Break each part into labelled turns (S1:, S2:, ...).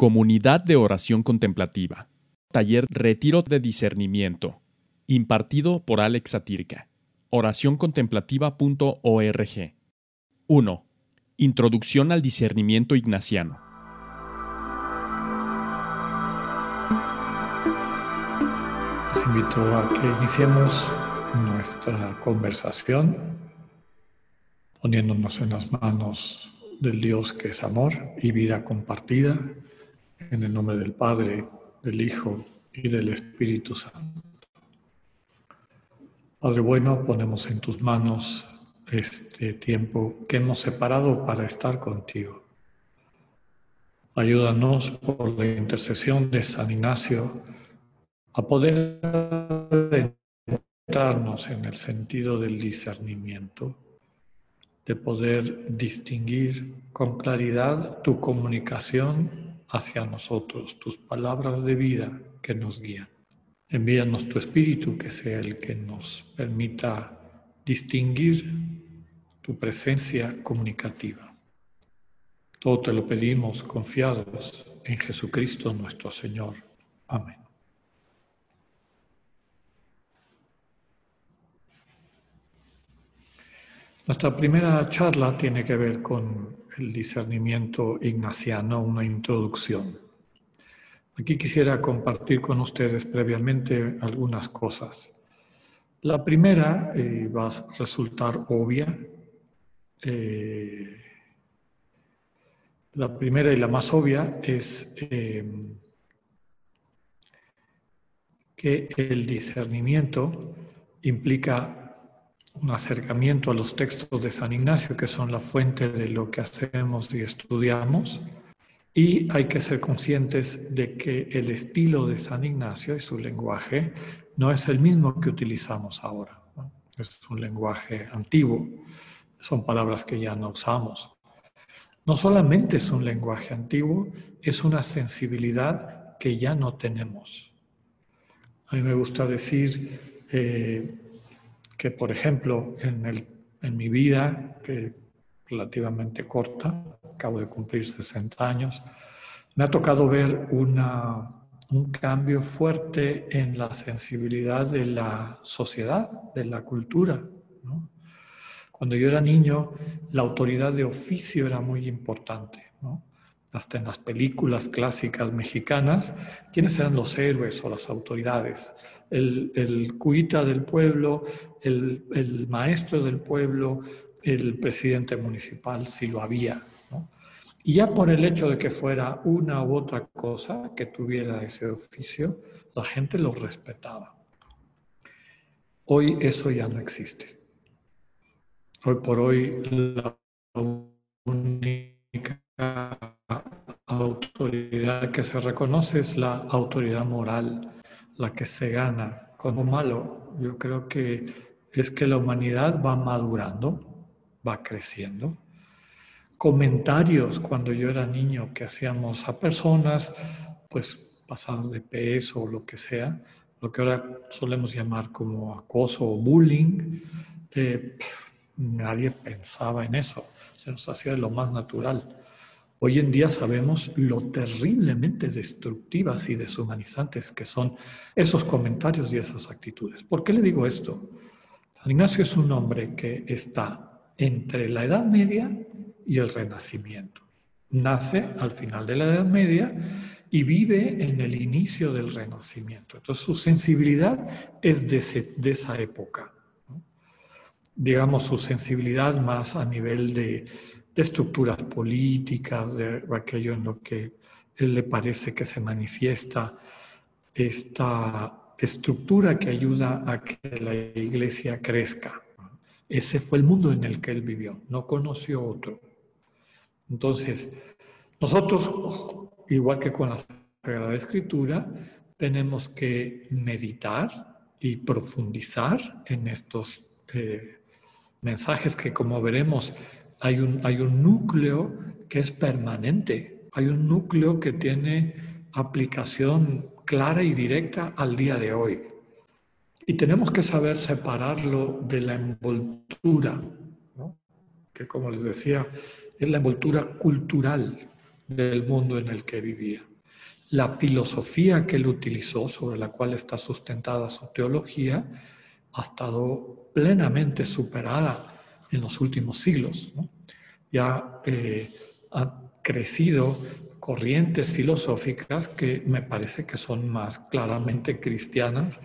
S1: Comunidad de Oración Contemplativa. Taller Retiro de Discernimiento. Impartido por Alex Satirka. Oracioncontemplativa.org. 1. Introducción al discernimiento ignaciano.
S2: Les invito a que iniciemos nuestra conversación poniéndonos en las manos del Dios que es amor y vida compartida, en el nombre del Padre, del Hijo y del Espíritu Santo. Padre bueno, ponemos en tus manos este tiempo que hemos separado para estar contigo. Ayúdanos por la intercesión de San Ignacio a poder entrarnos en el sentido del discernimiento de poder distinguir con claridad tu comunicación hacia nosotros, tus palabras de vida que nos guían. Envíanos tu espíritu que sea el que nos permita distinguir tu presencia comunicativa. Todo te lo pedimos confiados en Jesucristo nuestro Señor. Amén. Nuestra primera charla tiene que ver con el discernimiento ignaciano, una introducción. Aquí quisiera compartir con ustedes previamente algunas cosas. La primera eh, va a resultar obvia. Eh, la primera y la más obvia es eh, que el discernimiento implica un acercamiento a los textos de San Ignacio, que son la fuente de lo que hacemos y estudiamos, y hay que ser conscientes de que el estilo de San Ignacio y su lenguaje no es el mismo que utilizamos ahora. Es un lenguaje antiguo, son palabras que ya no usamos. No solamente es un lenguaje antiguo, es una sensibilidad que ya no tenemos. A mí me gusta decir, eh, que, por ejemplo, en, el, en mi vida, que relativamente corta, acabo de cumplir 60 años, me ha tocado ver una, un cambio fuerte en la sensibilidad de la sociedad, de la cultura. Cuando yo era niño, la autoridad de oficio era muy importante. hasta en las películas clásicas mexicanas, quiénes eran los héroes o las autoridades. El, cuita del pueblo, el, maestro del pueblo, el presidente municipal, si lo había. Y ya por el hecho de que fuera una u otra cosa que tuviera ese oficio, la gente lo respetaba. Hoy eso ya no existe. Hoy por hoy la única autoridad que se reconoce es la autoridad moral, la que se gana. Como malo, yo creo que es que la humanidad va madurando, va creciendo. Comentarios cuando yo era niño que hacíamos a personas, pues pasadas de peso o lo que sea, lo que ahora solemos llamar como acoso o bullying, eh, nadie pensaba en eso, se nos hacía de lo más natural. Hoy en día sabemos lo terriblemente destructivas y deshumanizantes que son esos comentarios y esas actitudes. ¿Por qué le digo esto? San Ignacio es un hombre que está entre la Edad Media y el Renacimiento. Nace al final de la Edad Media y vive en el inicio del Renacimiento. Entonces su sensibilidad es de, esa época. Digamos, su sensibilidad más a nivel de de estructuras políticas, de aquello en lo que él le parece que se manifiesta esta estructura que ayuda a que la iglesia crezca. Ese fue el mundo en el que él vivió, no conoció otro. Entonces, nosotros, igual que con la Sagrada Escritura, tenemos que meditar y profundizar en estos eh, mensajes que, como veremos, hay un, núcleo que es permanente, hay un núcleo que tiene aplicación clara y directa al día de hoy. Y tenemos que saber separarlo de la envoltura, que como les decía, es la envoltura cultural, del mundo en el que vivía. La filosofía que él utilizó, sobre la cual está sustentada su teología, ha estado plenamente superada en los últimos siglos. Ya eh, han crecido corrientes filosóficas que me parece que son más claramente cristianas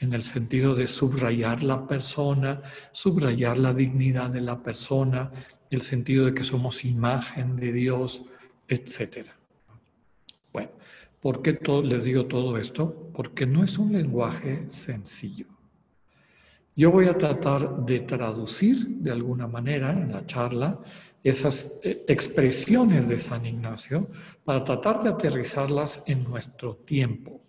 S2: en el sentido de subrayar la persona, subrayar la dignidad de la persona, el sentido de que somos imagen de Dios, etc. Bueno, ¿por qué les digo todo esto? Porque no es un lenguaje sencillo. Yo voy a tratar de traducir de alguna manera en la charla esas eh, expresiones de San Ignacio para tratar de aterrizarlas en nuestro tiempo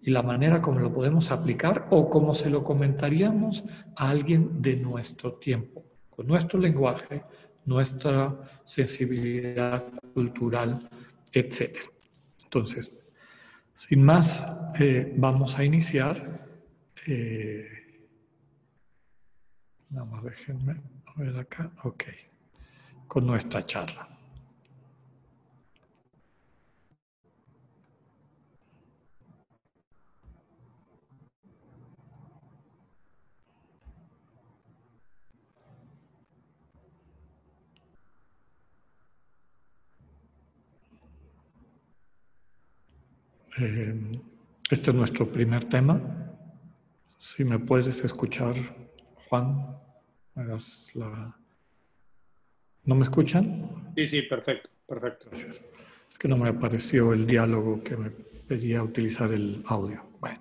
S2: y la manera como lo podemos aplicar o como se lo comentaríamos a alguien de nuestro tiempo, con nuestro lenguaje, nuestra sensibilidad cultural, etc. Entonces, sin más, eh, vamos a iniciar. Eh, nada más déjenme ver acá. Ok. Con nuestra charla. Eh, este es nuestro primer tema. Si me puedes escuchar, Juan, hagas la... ¿No me escuchan?
S3: Sí, sí, perfecto, perfecto.
S2: Gracias. Es que no me apareció el diálogo que me pedía utilizar el audio. Bueno,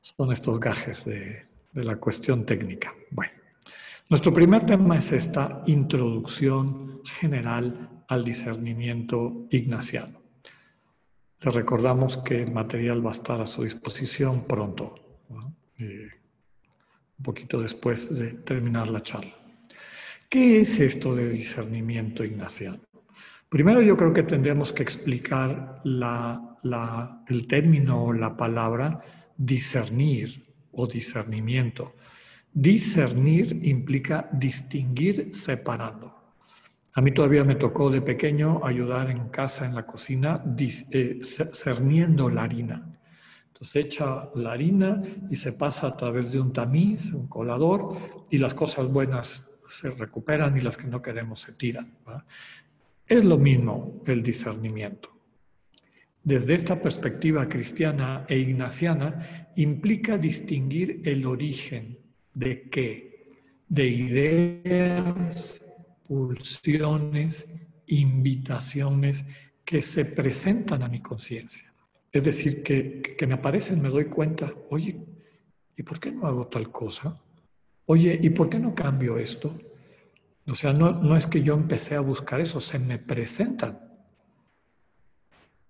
S2: son estos gajes de, de la cuestión técnica. Bueno, nuestro primer tema es esta introducción general al discernimiento ignaciano. Les recordamos que el material va a estar a su disposición pronto, eh, un poquito después de terminar la charla. ¿Qué es esto de discernimiento ignaciano? Primero yo creo que tendríamos que explicar el término o la palabra discernir o discernimiento. Discernir implica distinguir separando. A mí todavía me tocó de pequeño ayudar en casa, en la cocina, eh, cerniendo la harina. Entonces echa la harina y se pasa a través de un tamiz, un colador, y las cosas buenas se recuperan y las que no queremos se tiran. Es lo mismo el discernimiento. Desde esta perspectiva cristiana e ignaciana, implica distinguir el origen de qué? De ideas, pulsiones, invitaciones que se presentan a mi conciencia. Es decir, que, me aparecen, me doy cuenta, oye, ¿y por qué no hago tal cosa? Oye, ¿y por qué no cambio esto? O sea, no, no es que yo empecé a buscar eso, se me presentan.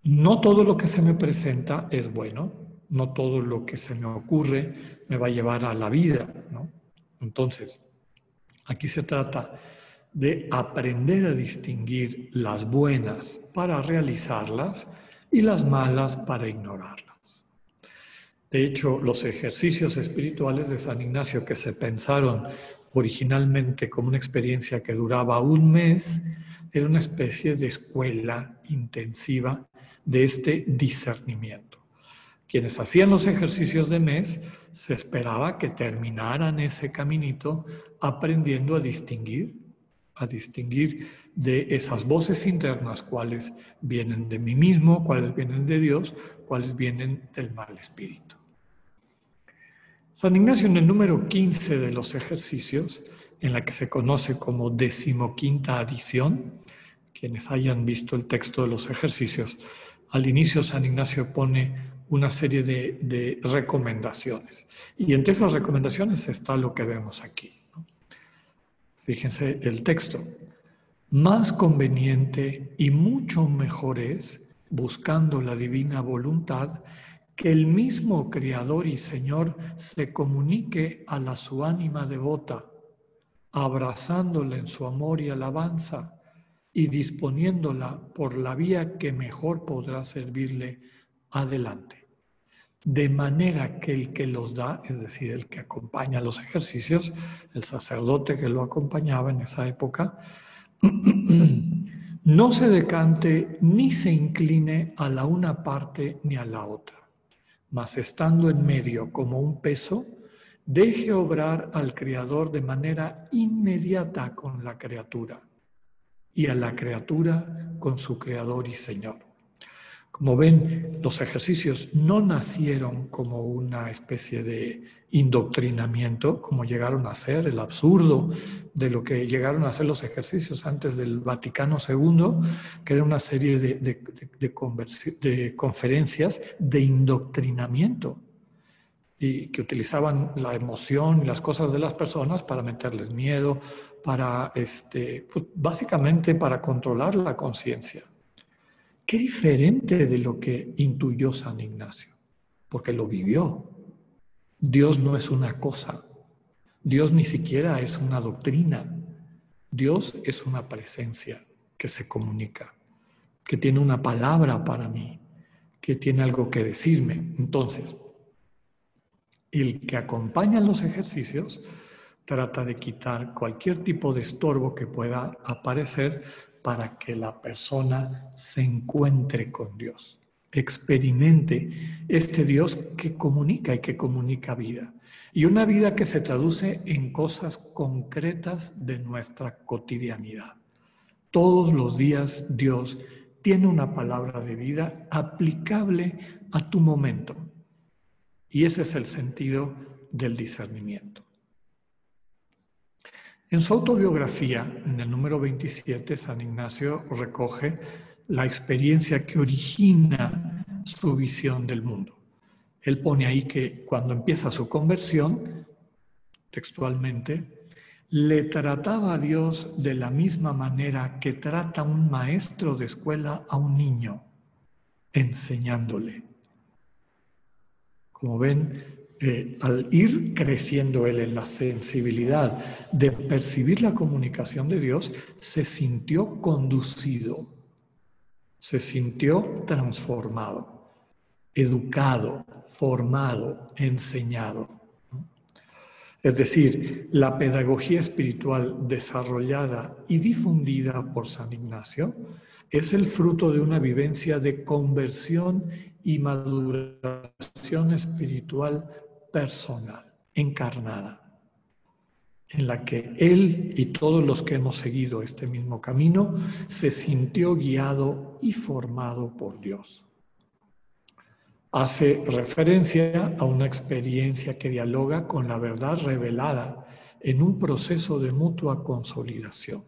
S2: No todo lo que se me presenta es bueno, no todo lo que se me ocurre me va a llevar a la vida, ¿no? Entonces, aquí se trata de aprender a distinguir las buenas para realizarlas y las malas para ignorarlas. De hecho, los ejercicios espirituales de San Ignacio que se pensaron originalmente como una experiencia que duraba un mes, era una especie de escuela intensiva de este discernimiento. Quienes hacían los ejercicios de mes se esperaba que terminaran ese caminito aprendiendo a distinguir a distinguir de esas voces internas, cuáles vienen de mí mismo, cuáles vienen de Dios, cuáles vienen del mal espíritu. San Ignacio en el número 15 de los ejercicios, en la que se conoce como decimoquinta adición, quienes hayan visto el texto de los ejercicios, al inicio San Ignacio pone una serie de, de recomendaciones. Y entre esas recomendaciones está lo que vemos aquí. Fíjense el texto. Más conveniente y mucho mejor es, buscando la divina voluntad, que el mismo Creador y Señor se comunique a la su ánima devota, abrazándola en su amor y alabanza y disponiéndola por la vía que mejor podrá servirle adelante de manera que el que los da, es decir, el que acompaña los ejercicios, el sacerdote que lo acompañaba en esa época, no se decante ni se incline a la una parte ni a la otra, mas estando en medio como un peso, deje obrar al Creador de manera inmediata con la criatura y a la criatura con su Creador y Señor. Como ven, los ejercicios no nacieron como una especie de indoctrinamiento, como llegaron a ser, el absurdo de lo que llegaron a ser los ejercicios antes del Vaticano II, que era una serie de, conferencias de indoctrinamiento y que utilizaban la emoción y las cosas de las personas para meterles miedo, para, este, pues, básicamente para controlar la conciencia. Qué diferente de lo que intuyó San Ignacio, porque lo vivió. Dios no es una cosa, Dios ni siquiera es una doctrina, Dios es una presencia que se comunica, que tiene una palabra para mí, que tiene algo que decirme. Entonces, el que acompaña los ejercicios trata de quitar cualquier tipo de estorbo que pueda aparecer para que la persona se encuentre con Dios, experimente este Dios que comunica y que comunica vida. Y una vida que se traduce en cosas concretas de nuestra cotidianidad. Todos los días Dios tiene una palabra de vida aplicable a tu momento. Y ese es el sentido del discernimiento. En su autobiografía, en el número 27, San Ignacio recoge la experiencia que origina su visión del mundo. Él pone ahí que cuando empieza su conversión, textualmente, le trataba a Dios de la misma manera que trata un maestro de escuela a un niño, enseñándole. Como ven, eh, al ir creciendo él en la sensibilidad de percibir la comunicación de Dios, se sintió conducido, se sintió transformado, educado, formado, enseñado. Es decir, la pedagogía espiritual desarrollada y difundida por San Ignacio es el fruto de una vivencia de conversión y maduración espiritual personal, encarnada, en la que él y todos los que hemos seguido este mismo camino se sintió guiado y formado por Dios. Hace referencia a una experiencia que dialoga con la verdad revelada en un proceso de mutua consolidación.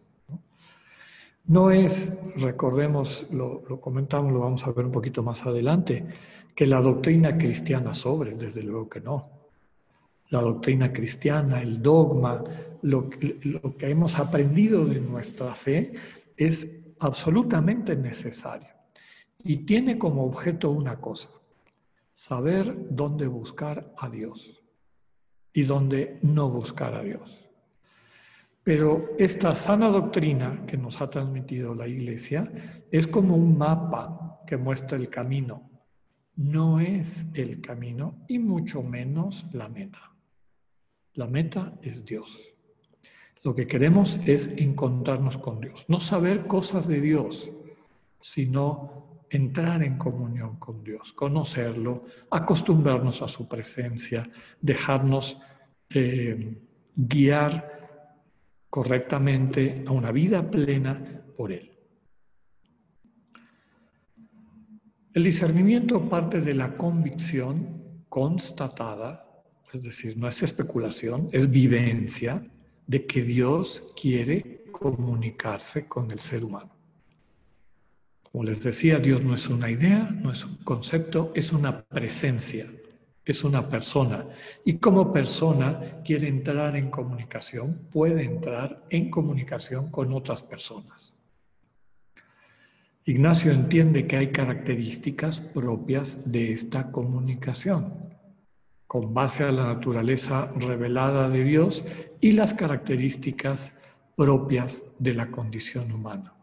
S2: No es, recordemos, lo, comentamos, lo vamos a ver un poquito más adelante, que la doctrina cristiana sobre, desde luego que no la doctrina cristiana, el dogma, lo, lo que hemos aprendido de nuestra fe es absolutamente necesario y tiene como objeto una cosa, saber dónde buscar a Dios y dónde no buscar a Dios. Pero esta sana doctrina que nos ha transmitido la Iglesia es como un mapa que muestra el camino. No es el camino y mucho menos la meta. La meta es Dios. Lo que queremos es encontrarnos con Dios, no saber cosas de Dios, sino entrar en comunión con Dios, conocerlo, acostumbrarnos a su presencia, dejarnos eh, guiar correctamente a una vida plena por Él. El discernimiento parte de la convicción constatada es decir, no es especulación, es vivencia de que Dios quiere comunicarse con el ser humano. Como les decía, Dios no es una idea, no es un concepto, es una presencia, es una persona. Y como persona quiere entrar en comunicación, puede entrar en comunicación con otras personas. Ignacio entiende que hay características propias de esta comunicación con base a la naturaleza revelada de Dios y las características propias de la condición humana.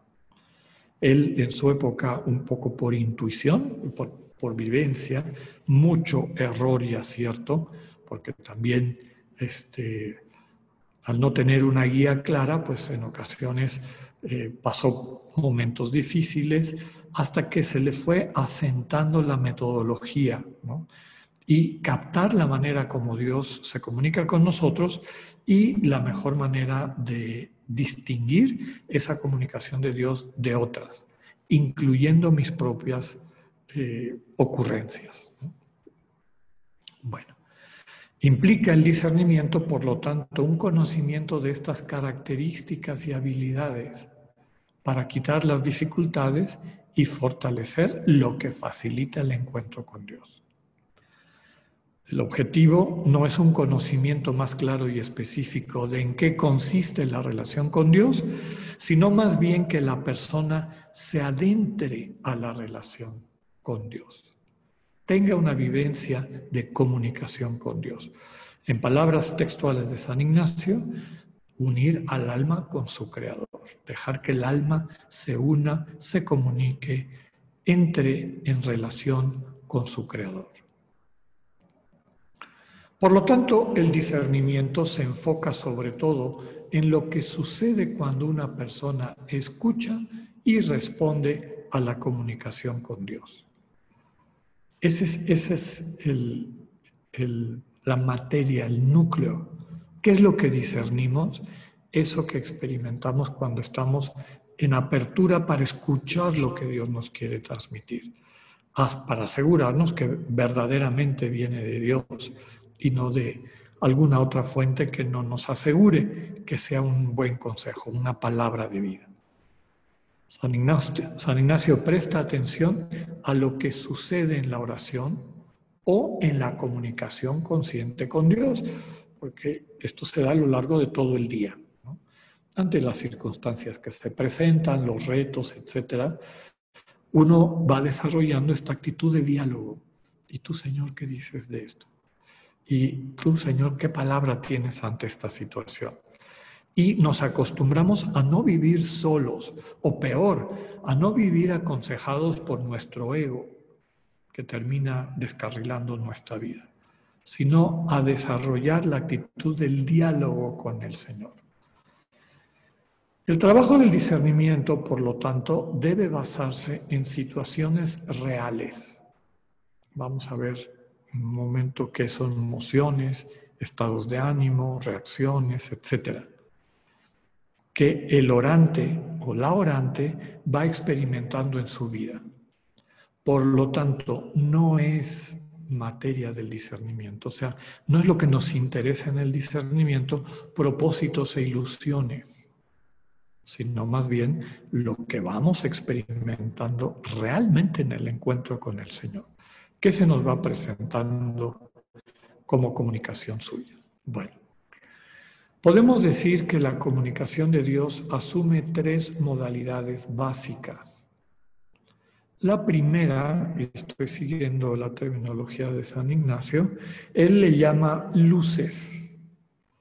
S2: Él en su época, un poco por intuición, por, por vivencia, mucho error y acierto, porque también este, al no tener una guía clara, pues en ocasiones eh, pasó momentos difíciles hasta que se le fue asentando la metodología y captar la manera como Dios se comunica con nosotros y la mejor manera de distinguir esa comunicación de Dios de otras, incluyendo mis propias eh, ocurrencias. Bueno, implica el discernimiento, por lo tanto, un conocimiento de estas características y habilidades para quitar las dificultades y fortalecer lo que facilita el encuentro con Dios. El objetivo no es un conocimiento más claro y específico de en qué consiste la relación con Dios, sino más bien que la persona se adentre a la relación con Dios, tenga una vivencia de comunicación con Dios. En palabras textuales de San Ignacio, unir al alma con su creador, dejar que el alma se una, se comunique, entre en relación con su creador. Por lo tanto, el discernimiento se enfoca sobre todo en lo que sucede cuando una persona escucha y responde a la comunicación con Dios. Esa es, es la materia, el núcleo. ¿Qué es lo que discernimos? Eso que experimentamos cuando estamos en apertura para escuchar lo que Dios nos quiere transmitir, para asegurarnos que verdaderamente viene de Dios y no de alguna otra fuente que no nos asegure que sea un buen consejo, una palabra de vida. San Ignacio, presta atención a lo que sucede en la oración o en la comunicación consciente con Dios, porque esto se da a lo largo de todo el día. Ante las circunstancias que se presentan, los retos, etc., uno va desarrollando esta actitud de diálogo. ¿Y tú, Señor, qué dices de esto? Y tú, Señor, ¿qué palabra tienes ante esta situación? Y nos acostumbramos a no vivir solos, o peor, a no vivir aconsejados por nuestro ego, que termina descarrilando nuestra vida, sino a desarrollar la actitud del diálogo con el Señor. El trabajo del discernimiento, por lo tanto, debe basarse en situaciones reales. Vamos a ver un momento que son emociones, estados de ánimo, reacciones, etc. Que el orante o la orante va experimentando en su vida. Por lo tanto, no es materia del discernimiento, o sea, no es lo que nos interesa en el discernimiento, propósitos e ilusiones, sino más bien lo que vamos experimentando realmente en el encuentro con el Señor. ¿Qué se nos va presentando como comunicación suya? Bueno, podemos decir que la comunicación de Dios asume tres modalidades básicas. La primera, y estoy siguiendo la terminología de San Ignacio, él le llama luces.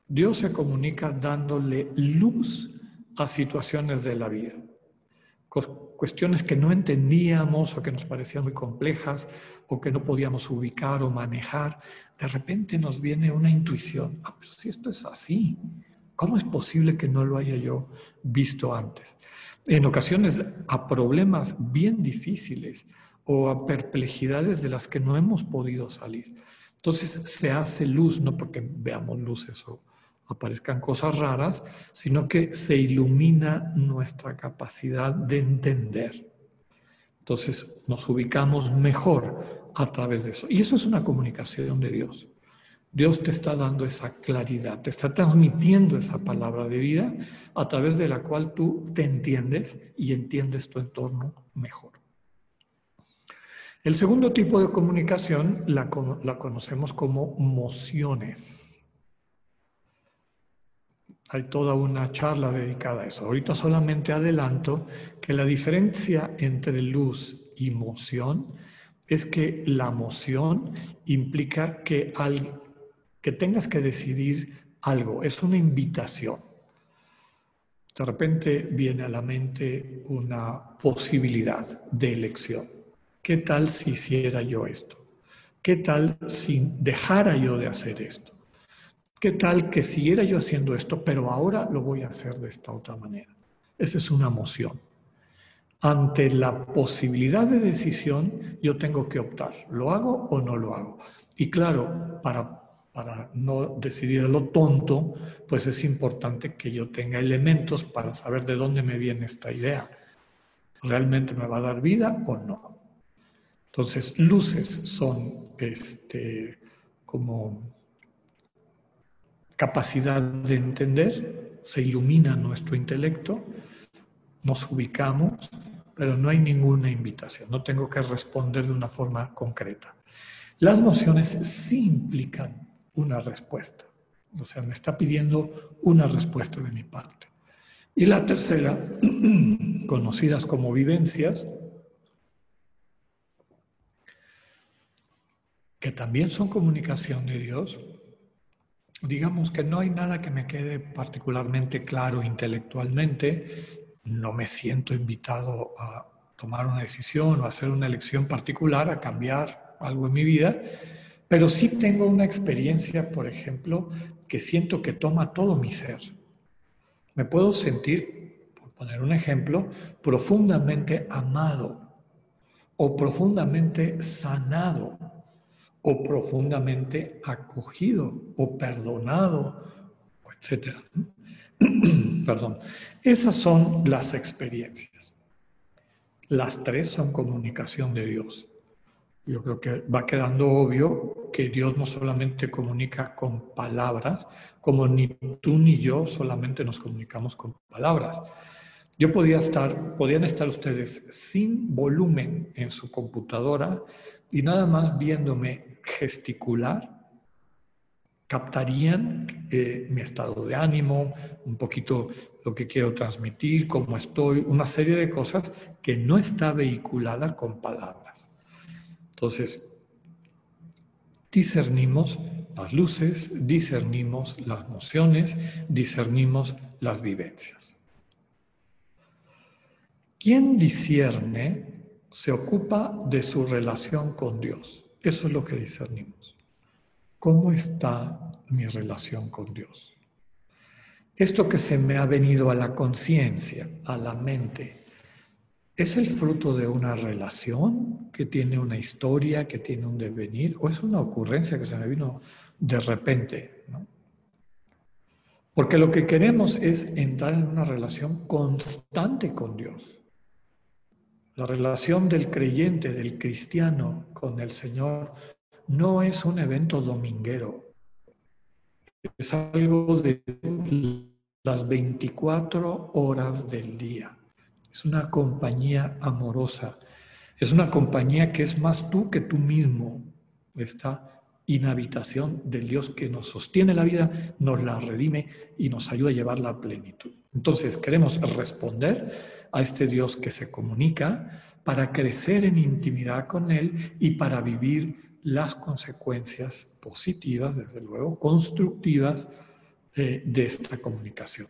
S2: Dios se comunica dándole luz a situaciones de la vida cuestiones que no entendíamos o que nos parecían muy complejas o que no podíamos ubicar o manejar, de repente nos viene una intuición, ah, pero si esto es así, ¿cómo es posible que no lo haya yo visto antes? En ocasiones a problemas bien difíciles o a perplejidades de las que no hemos podido salir. Entonces se hace luz, no porque veamos luces o, aparezcan cosas raras, sino que se ilumina nuestra capacidad de entender. Entonces nos ubicamos mejor a través de eso. Y eso es una comunicación de Dios. Dios te está dando esa claridad, te está transmitiendo esa palabra de vida a través de la cual tú te entiendes y entiendes tu entorno mejor. El segundo tipo de comunicación la, conocemos como mociones. Hay toda una charla dedicada a eso. Ahorita solamente adelanto que la diferencia entre luz y moción es que la moción implica que, al, que tengas que decidir algo, es una invitación. De repente viene a la mente una posibilidad de elección. ¿Qué tal si hiciera yo esto? ¿Qué tal si dejara yo de hacer esto? ¿Qué tal que siguiera yo haciendo esto, pero ahora lo voy a hacer de esta otra manera? Esa es una moción. Ante la posibilidad de decisión, yo tengo que optar, ¿lo hago o no lo hago? Y claro, para, para no decidir lo tonto, pues es importante que yo tenga elementos para saber de dónde me viene esta idea. ¿Realmente me va a dar vida o no? Entonces, luces son este, como capacidad de entender, se ilumina nuestro intelecto, nos ubicamos, pero no hay ninguna invitación, no tengo que responder de una forma concreta. Las nociones sí implican una respuesta, o sea, me está pidiendo una respuesta de mi parte. Y la tercera, conocidas como vivencias, que también son comunicación de Dios, digamos que no hay nada que me quede particularmente claro intelectualmente, no me siento invitado a tomar una decisión o hacer una elección particular, a cambiar algo en mi vida, pero sí tengo una experiencia, por ejemplo, que siento que toma todo mi ser. Me puedo sentir, por poner un ejemplo, profundamente amado o profundamente sanado o profundamente acogido o perdonado, etc. Perdón. Esas son las experiencias. Las tres son comunicación de Dios. Yo creo que va quedando obvio que Dios no solamente comunica con palabras, como ni tú ni yo solamente nos comunicamos con palabras. Yo podía estar, podían estar ustedes sin volumen en su computadora y nada más viéndome gesticular captarían eh, mi estado de ánimo, un poquito lo que quiero transmitir, cómo estoy, una serie de cosas que no está vehiculada con palabras. Entonces, discernimos las luces, discernimos las emociones, discernimos las vivencias. Quien discierne se ocupa de su relación con Dios. Eso es lo que discernimos. ¿Cómo está mi relación con Dios? Esto que se me ha venido a la conciencia, a la mente, ¿es el fruto de una relación que tiene una historia, que tiene un devenir, o es una ocurrencia que se me vino de repente? Porque lo que queremos es entrar en una relación constante con Dios. La relación del creyente, del cristiano con el Señor no es un evento dominguero, es algo de las 24 horas del día. Es una compañía amorosa, es una compañía que es más tú que tú mismo. Esta inhabitación del Dios que nos sostiene la vida, nos la redime y nos ayuda a llevarla a plenitud. Entonces queremos responder a este Dios que se comunica para crecer en intimidad con Él y para vivir las consecuencias positivas, desde luego, constructivas eh, de esta comunicación.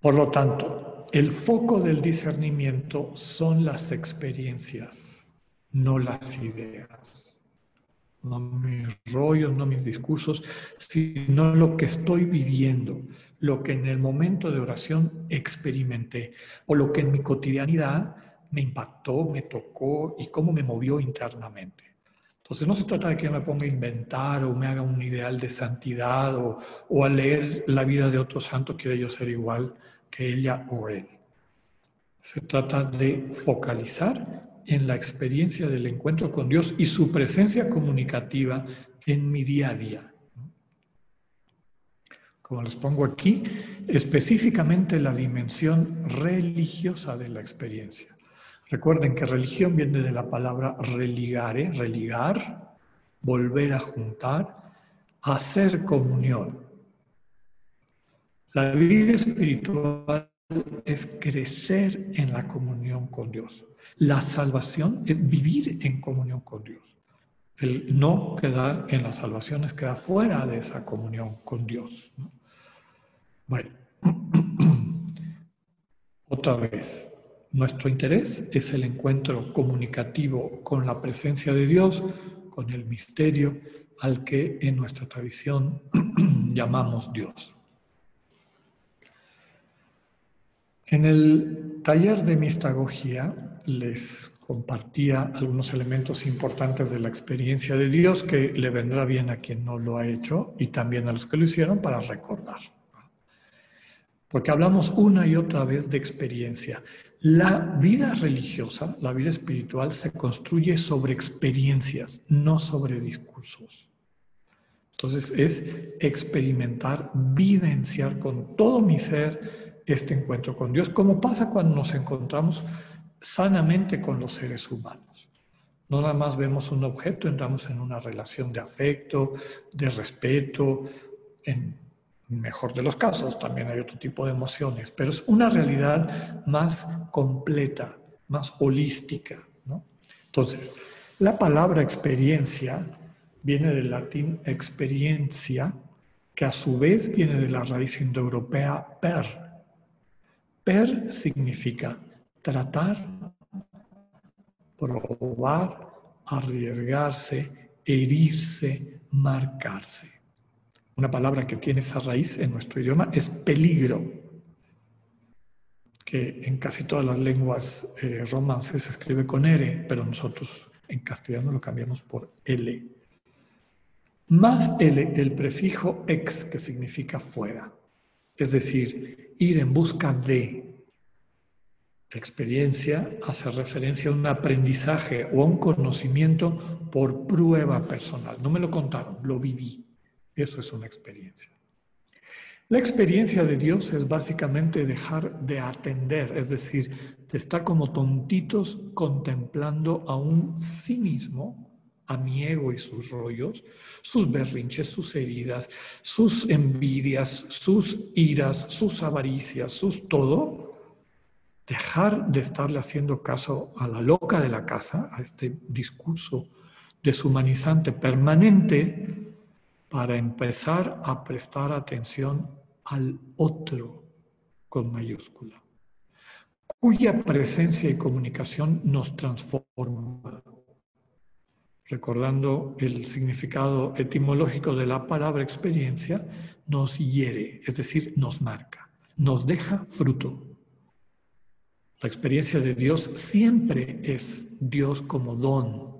S2: Por lo tanto, el foco del discernimiento son las experiencias, no las ideas. No mis rollos, no mis discursos, sino lo que estoy viviendo, lo que en el momento de oración experimenté o lo que en mi cotidianidad me impactó, me tocó y cómo me movió internamente. Entonces no se trata de que yo me ponga a inventar o me haga un ideal de santidad o, o al leer la vida de otro santo quiere yo ser igual que ella o él. Se trata de focalizar en la experiencia del encuentro con Dios y su presencia comunicativa en mi día a día. Como les pongo aquí, específicamente la dimensión religiosa de la experiencia. Recuerden que religión viene de la palabra religare, religar, volver a juntar, hacer comunión. La vida espiritual es crecer en la comunión con Dios. La salvación es vivir en comunión con Dios. El no quedar en la salvación es quedar fuera de esa comunión con Dios. Bueno, otra vez, nuestro interés es el encuentro comunicativo con la presencia de Dios, con el misterio al que en nuestra tradición llamamos Dios. En el taller de mistagogía les compartía algunos elementos importantes de la experiencia de Dios que le vendrá bien a quien no lo ha hecho y también a los que lo hicieron para recordar. Porque hablamos una y otra vez de experiencia. La vida religiosa, la vida espiritual, se construye sobre experiencias, no sobre discursos. Entonces es experimentar, vivenciar con todo mi ser este encuentro con Dios, como pasa cuando nos encontramos sanamente con los seres humanos. No nada más vemos un objeto, entramos en una relación de afecto, de respeto, en mejor de los casos, también hay otro tipo de emociones, pero es una realidad más completa, más holística. Entonces, la palabra experiencia viene del latín experiencia, que a su vez viene de la raíz indoeuropea per. Per significa tratar, probar, arriesgarse, herirse, marcarse. Una palabra que tiene esa raíz en nuestro idioma es peligro, que en casi todas las lenguas eh, romances se escribe con R, pero nosotros en castellano lo cambiamos por L. Más L, el prefijo ex, que significa fuera, es decir, ir en busca de. Experiencia hace referencia a un aprendizaje o a un conocimiento por prueba personal. No me lo contaron, lo viví. Eso es una experiencia. La experiencia de Dios es básicamente dejar de atender, es decir, de estar como tontitos contemplando a un sí mismo, a mi ego y sus rollos, sus berrinches, sus heridas, sus envidias, sus iras, sus avaricias, sus todo. Dejar de estarle haciendo caso a la loca de la casa, a este discurso deshumanizante permanente para empezar a prestar atención al otro con mayúscula, cuya presencia y comunicación nos transforma. Recordando el significado etimológico de la palabra experiencia, nos hiere, es decir, nos marca, nos deja fruto. La experiencia de Dios siempre es Dios como don,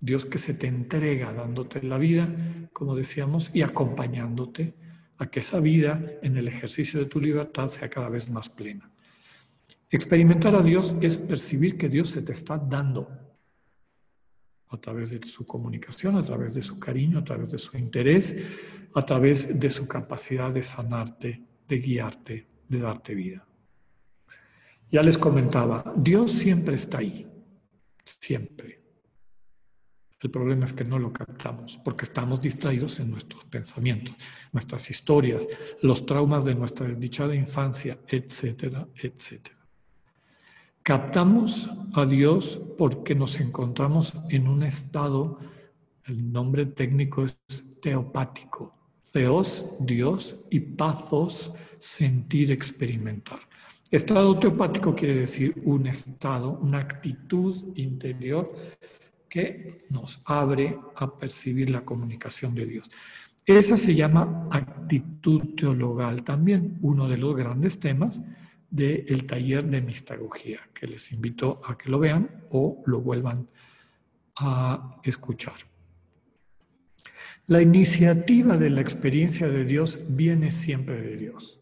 S2: Dios que se te entrega dándote la vida, como decíamos, y acompañándote a que esa vida en el ejercicio de tu libertad sea cada vez más plena. Experimentar a Dios es percibir que Dios se te está dando a través de su comunicación, a través de su cariño, a través de su interés, a través de su capacidad de sanarte, de guiarte, de darte vida. Ya les comentaba, Dios siempre está ahí, siempre. El problema es que no lo captamos porque estamos distraídos en nuestros pensamientos, nuestras historias, los traumas de nuestra desdichada infancia, etcétera, etcétera. Captamos a Dios porque nos encontramos en un estado, el nombre técnico es teopático. Theos, Dios, y pathos, sentir, experimentar. Estado teopático quiere decir un estado, una actitud interior que nos abre a percibir la comunicación de Dios. Esa se llama actitud teologal, también uno de los grandes temas del taller de mistagogía, que les invito a que lo vean o lo vuelvan a escuchar. La iniciativa de la experiencia de Dios viene siempre de Dios.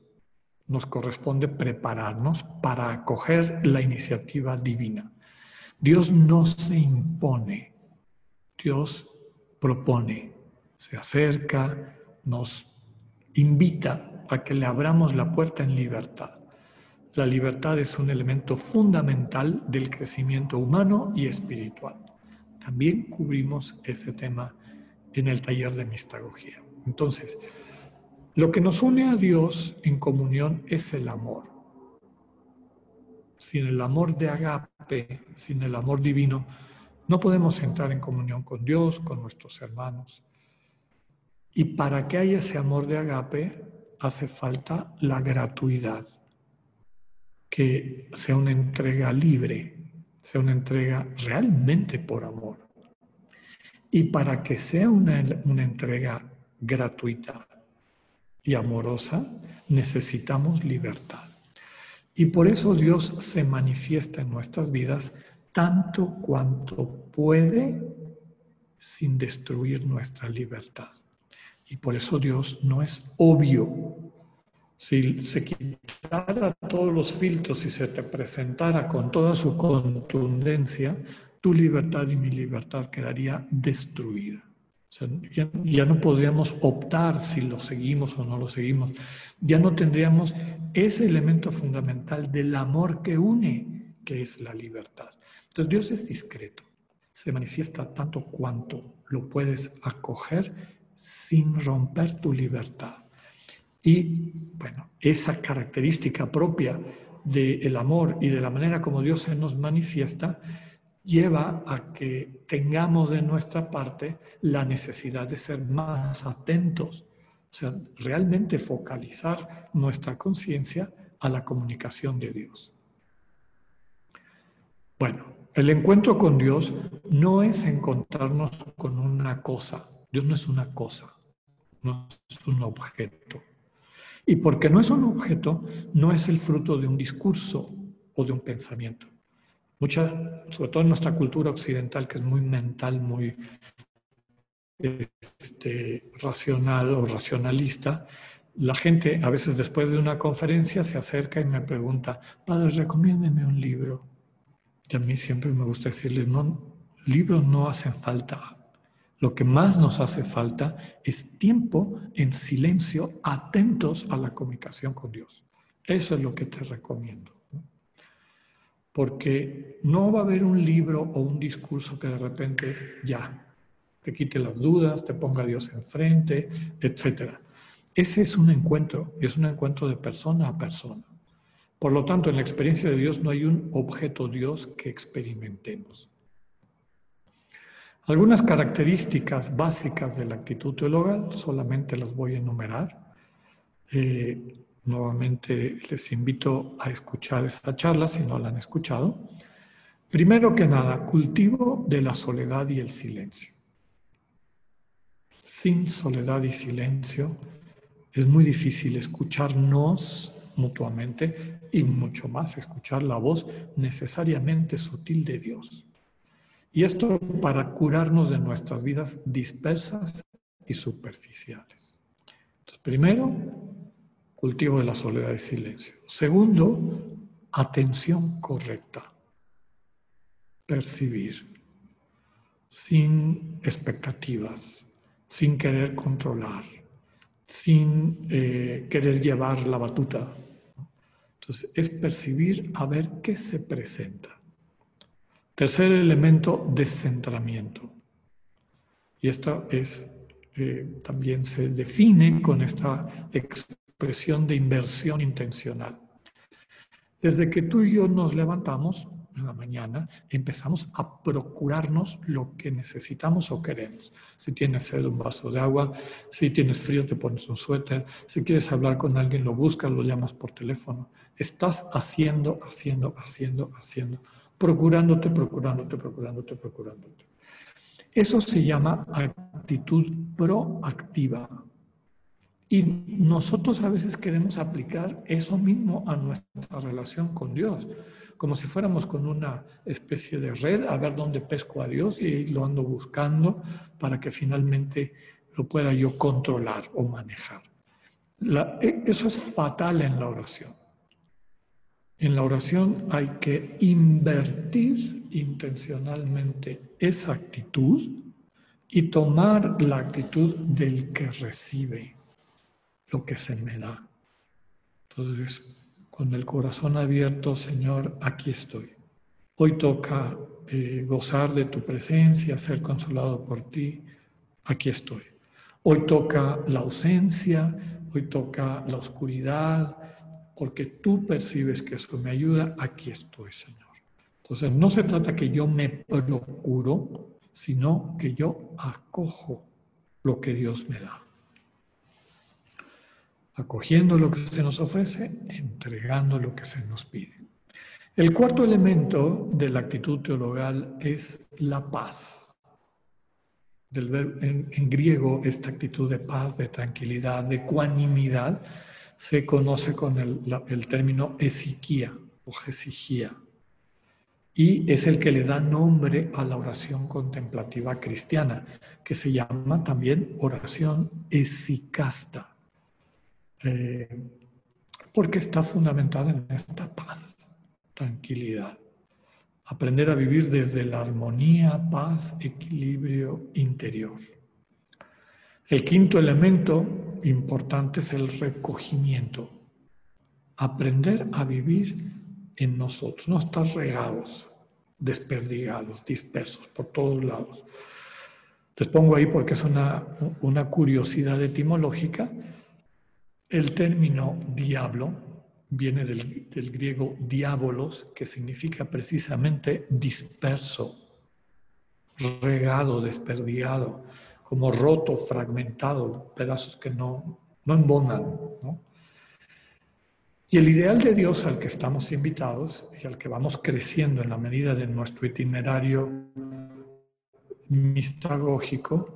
S2: Nos corresponde prepararnos para acoger la iniciativa divina. Dios no se impone, Dios propone, se acerca, nos invita a que le abramos la puerta en libertad. La libertad es un elemento fundamental del crecimiento humano y espiritual. También cubrimos ese tema en el taller de mistagogía. Entonces, lo que nos une a Dios en comunión es el amor sin el amor de agape, sin el amor divino, no podemos entrar en comunión con Dios, con nuestros hermanos. Y para que haya ese amor de agape, hace falta la gratuidad, que sea una entrega libre, sea una entrega realmente por amor. Y para que sea una, una entrega gratuita y amorosa, necesitamos libertad. Y por eso Dios se manifiesta en nuestras vidas tanto cuanto puede sin destruir nuestra libertad. Y por eso Dios no es obvio. Si se quitara todos los filtros y se te presentara con toda su contundencia, tu libertad y mi libertad quedaría destruida. Ya, no podríamos optar si lo seguimos o no lo seguimos. Ya no tendríamos ese elemento fundamental del amor que une, que es la libertad. Entonces Dios es discreto, se manifiesta tanto cuanto lo puedes acoger sin romper tu libertad. Y bueno, esa característica propia del amor y de la manera como Dios se nos manifiesta lleva a que tengamos de nuestra parte la necesidad de ser más atentos, o sea, realmente focalizar nuestra conciencia a la comunicación de Dios. Bueno, el encuentro con Dios no es encontrarnos con una cosa, Dios no es una cosa, no es un objeto. Y porque no es un objeto, no es el fruto de un discurso o de un pensamiento. Mucha, sobre todo en nuestra cultura occidental, que es muy mental, muy este, racional o racionalista, la gente a veces después de una conferencia se acerca y me pregunta, padre, recomiéndeme un libro. Y a mí siempre me gusta decirles, no, libros no hacen falta. Lo que más nos hace falta es tiempo en silencio, atentos a la comunicación con Dios. Eso es lo que te recomiendo porque no va a haber un libro o un discurso que de repente ya te quite las dudas, te ponga a Dios enfrente, etc. Ese es un encuentro, es un encuentro de persona a persona. Por lo tanto, en la experiencia de Dios no hay un objeto Dios que experimentemos. Algunas características básicas de la actitud teologal, solamente las voy a enumerar. Eh, Nuevamente les invito a escuchar esta charla si no la han escuchado. Primero que nada, cultivo de la soledad y el silencio. Sin soledad y silencio es muy difícil escucharnos mutuamente y mucho más escuchar la voz necesariamente sutil de Dios. Y esto para curarnos de nuestras vidas dispersas y superficiales. Entonces, primero, cultivo de la soledad y silencio. Segundo, atención correcta. Percibir, sin expectativas, sin querer controlar, sin eh, querer llevar la batuta. Entonces, es percibir a ver qué se presenta. Tercer elemento, descentramiento. Y esto es, eh, también se define con esta expresión de inversión intencional. Desde que tú y yo nos levantamos en la mañana, empezamos a procurarnos lo que necesitamos o queremos. Si tienes sed, un vaso de agua. Si tienes frío, te pones un suéter. Si quieres hablar con alguien, lo buscas, lo llamas por teléfono. Estás haciendo, haciendo, haciendo, haciendo. Procurándote, procurándote, procurándote, procurándote. Eso se llama actitud proactiva. Y nosotros a veces queremos aplicar eso mismo a nuestra relación con Dios, como si fuéramos con una especie de red a ver dónde pesco a Dios y lo ando buscando para que finalmente lo pueda yo controlar o manejar. E, eso es fatal en la oración. En la oración hay que invertir intencionalmente esa actitud y tomar la actitud del que recibe lo que se me da. Entonces, con el corazón abierto, Señor, aquí estoy. Hoy toca eh, gozar de tu presencia, ser consolado por ti. Aquí estoy. Hoy toca la ausencia, hoy toca la oscuridad, porque tú percibes que eso me ayuda. Aquí estoy, Señor. Entonces, no se trata que yo me procuro, sino que yo acojo lo que Dios me da acogiendo lo que se nos ofrece, entregando lo que se nos pide. El cuarto elemento de la actitud teologal es la paz. en, griego, esta actitud de paz, de tranquilidad, de ecuanimidad, se conoce con el, término esiquía o jesijía y es el que le da nombre a la oración contemplativa cristiana, que se llama también oración esicasta, eh, porque está fundamentada en esta paz, tranquilidad. Aprender a vivir desde la armonía, paz, equilibrio interior. El quinto elemento importante es el recogimiento. Aprender a vivir en nosotros, no estar regados, desperdigados, dispersos por todos lados. Les pongo ahí porque es una, una curiosidad etimológica. El término diablo viene del, griego diabolos, que significa precisamente disperso, regado, desperdigado, como roto, fragmentado, pedazos que no. ¿no? Y el ideal de Dios al que estamos invitados y al que vamos creciendo en la medida de nuestro itinerario mistagógico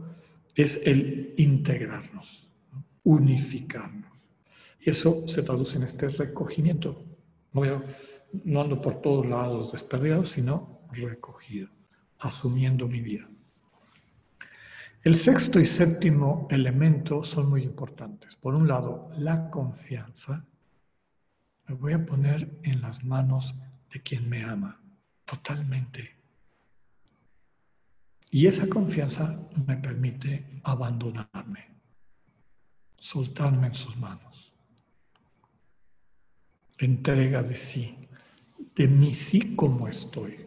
S2: es el integrarnos, unificarnos. Y eso se traduce en este recogimiento. No, no ando por todos lados desperdiado, sino recogido, asumiendo mi vida. El sexto y séptimo elemento son muy importantes. Por un lado, la confianza me voy a poner en las manos de quien me ama, totalmente. Y esa confianza me permite abandonarme, soltarme en sus manos. Entrega de sí, de mí sí como estoy.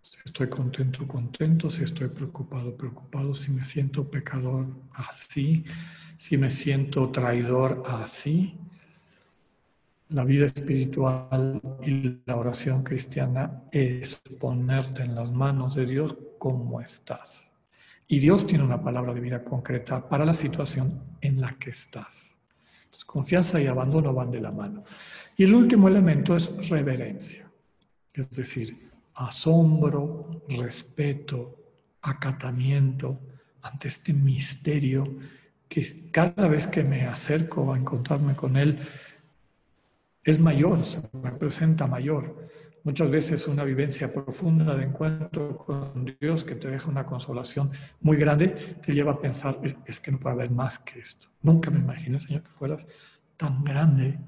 S2: Si estoy contento, contento, si estoy preocupado, preocupado, si me siento pecador, así, si me siento traidor, así, la vida espiritual y la oración cristiana es ponerte en las manos de Dios como estás. Y Dios tiene una palabra de vida concreta para la situación en la que estás. Confianza y abandono van de la mano. Y el último elemento es reverencia, es decir, asombro, respeto, acatamiento ante este misterio que cada vez que me acerco a encontrarme con Él, es mayor, se me presenta mayor. Muchas veces una vivencia profunda de encuentro con Dios que te deja una consolación muy grande, te lleva a pensar, es, que no puede haber más que esto. Nunca me imaginé, Señor, que fueras tan grande,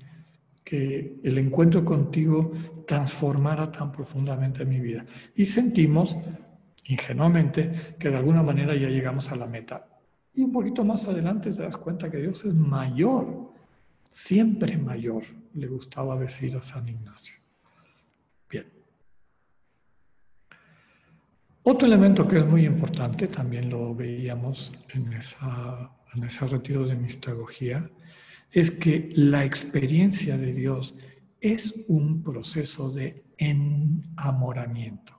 S2: que el encuentro contigo transformara tan profundamente mi vida. Y sentimos, ingenuamente, que de alguna manera ya llegamos a la meta. Y un poquito más adelante te das cuenta que Dios es mayor siempre mayor, le gustaba decir a San Ignacio. Bien. Otro elemento que es muy importante, también lo veíamos en, en ese retiro de mistagogía, es que la experiencia de Dios es un proceso de enamoramiento.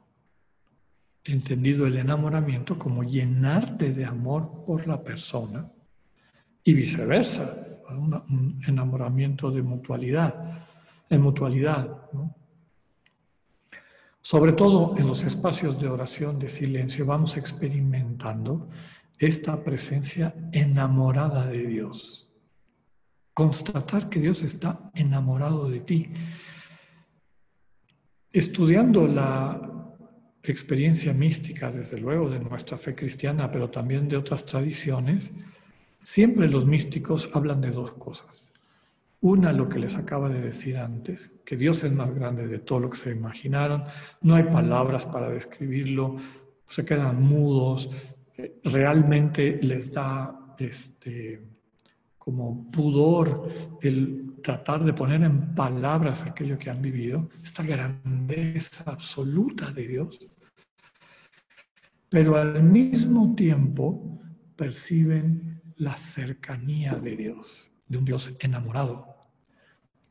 S2: Entendido el enamoramiento como llenarte de amor por la persona y viceversa, un enamoramiento de mutualidad, en mutualidad. Sobre todo en los espacios de oración, de silencio, vamos experimentando esta presencia enamorada de Dios. Constatar que Dios está enamorado de ti. Estudiando la experiencia mística, desde luego, de nuestra fe cristiana, pero también de otras tradiciones, Siempre los místicos hablan de dos cosas. Una, lo que les acaba de decir antes, que Dios es más grande de todo lo que se imaginaron, no hay palabras para describirlo, se quedan mudos, eh, realmente les da este, como pudor el tratar de poner en palabras aquello que han vivido, esta grandeza absoluta de Dios. Pero al mismo tiempo perciben la cercanía de Dios, de un Dios enamorado.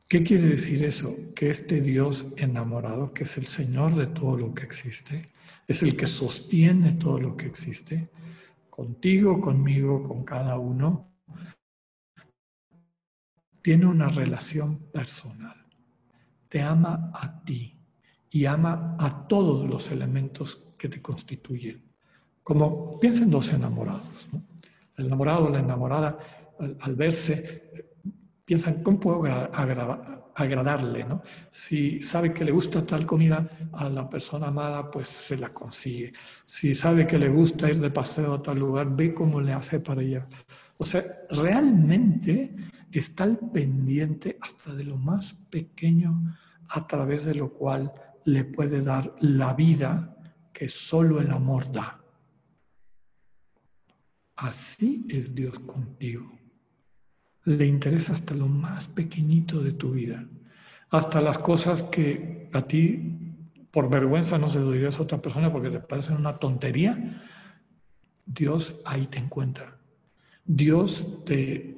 S2: ¿Qué quiere decir eso? Que este Dios enamorado, que es el Señor de todo lo que existe, es el que sostiene todo lo que existe, contigo, conmigo, con cada uno, tiene una relación personal. Te ama a ti y ama a todos los elementos que te constituyen. Como piensen dos enamorados. El enamorado la enamorada, al, verse, piensan, ¿cómo puedo agradarle? ¿no? Si sabe que le gusta tal comida a la persona amada, pues se la consigue. Si sabe que le gusta ir de paseo a tal lugar, ve cómo le hace para ella. O sea, realmente está al pendiente hasta de lo más pequeño a través de lo cual le puede dar la vida que solo el amor da. Así es Dios contigo. Le interesa hasta lo más pequeñito de tu vida, hasta las cosas que a ti por vergüenza no se lo dirías a otra persona porque te parecen una tontería. Dios ahí te encuentra. Dios te,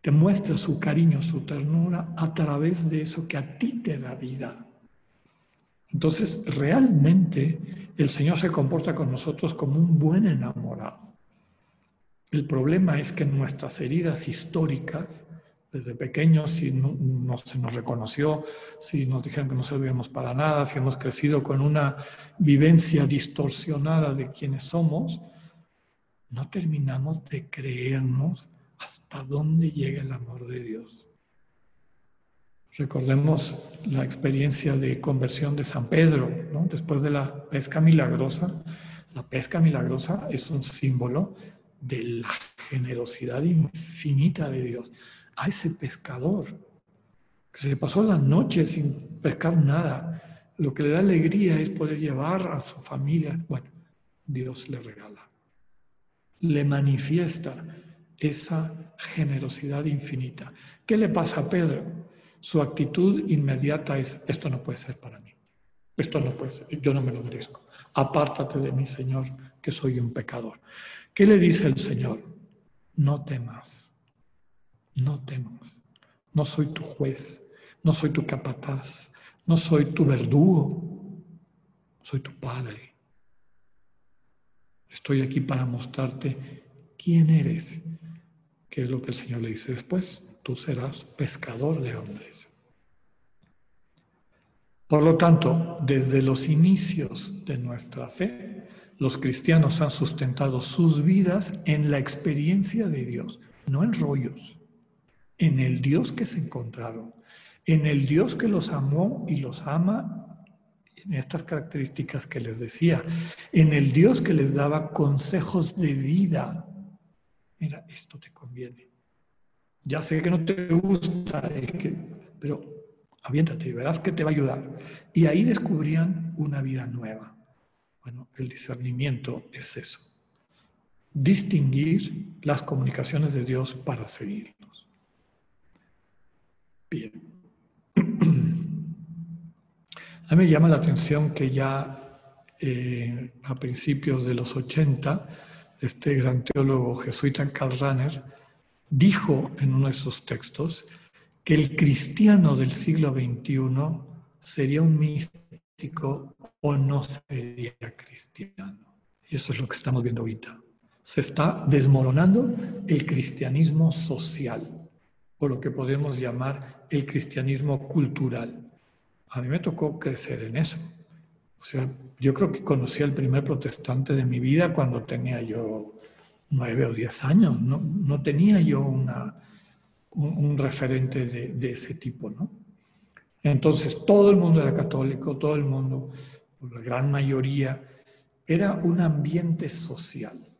S2: te muestra su cariño, su ternura a través de eso que a ti te da vida. Entonces, realmente el Señor se comporta con nosotros como un buen enamorado. El problema es que nuestras heridas históricas, desde pequeños, si no, se nos reconoció, si nos dijeron que no servíamos para nada, si hemos crecido con una vivencia distorsionada de quienes somos, no terminamos de creernos hasta dónde llega el amor de Dios. Recordemos la experiencia de conversión de San Pedro, después de la pesca milagrosa. La pesca milagrosa es un símbolo de la generosidad infinita de Dios. A ese pescador que se pasó la noche sin pescar nada, lo que le da alegría es poder llevar a su familia. Bueno, Dios le regala, le manifiesta esa generosidad infinita. ¿Qué le pasa a Pedro? Su actitud inmediata es, esto no puede ser para mí, esto no puede ser, yo no me lo merezco. Apártate de mí, Señor, que soy un pecador. ¿Qué le dice el Señor? No temas, no temas. No soy tu juez, no soy tu capataz, no soy tu verdugo, soy tu Padre. Estoy aquí para mostrarte quién eres, que es lo que el Señor le dice después. Tú serás pescador de hombres. Por lo tanto, desde los inicios de nuestra fe, los cristianos han sustentado sus vidas en la experiencia de Dios, no en rollos, en el Dios que se encontraron, en el Dios que los amó y los ama en estas características que les decía, en el Dios que les daba consejos de vida. Mira, esto te conviene. Ya sé que no te gusta, pero aviéntate y verás que te va a ayudar. Y ahí descubrían una vida nueva. Bueno, el discernimiento es eso. Distinguir las comunicaciones de Dios para seguirlos. Bien. A mí me llama la atención que ya eh, a principios de los 80, este gran teólogo jesuita Karl Rahner dijo en uno de sus textos que el cristiano del siglo XXI sería un místico o no sería cristiano. Y eso es lo que estamos viendo ahorita. Se está desmoronando el cristianismo social, o lo que podemos llamar el cristianismo cultural. A mí me tocó crecer en eso. O sea, yo creo que conocí al primer protestante de mi vida cuando tenía yo nueve o diez años. No, tenía yo una, un, referente de, de, ese tipo, ¿no? Entonces, todo el mundo era católico, todo el mundo la gran mayoría, era un ambiente social.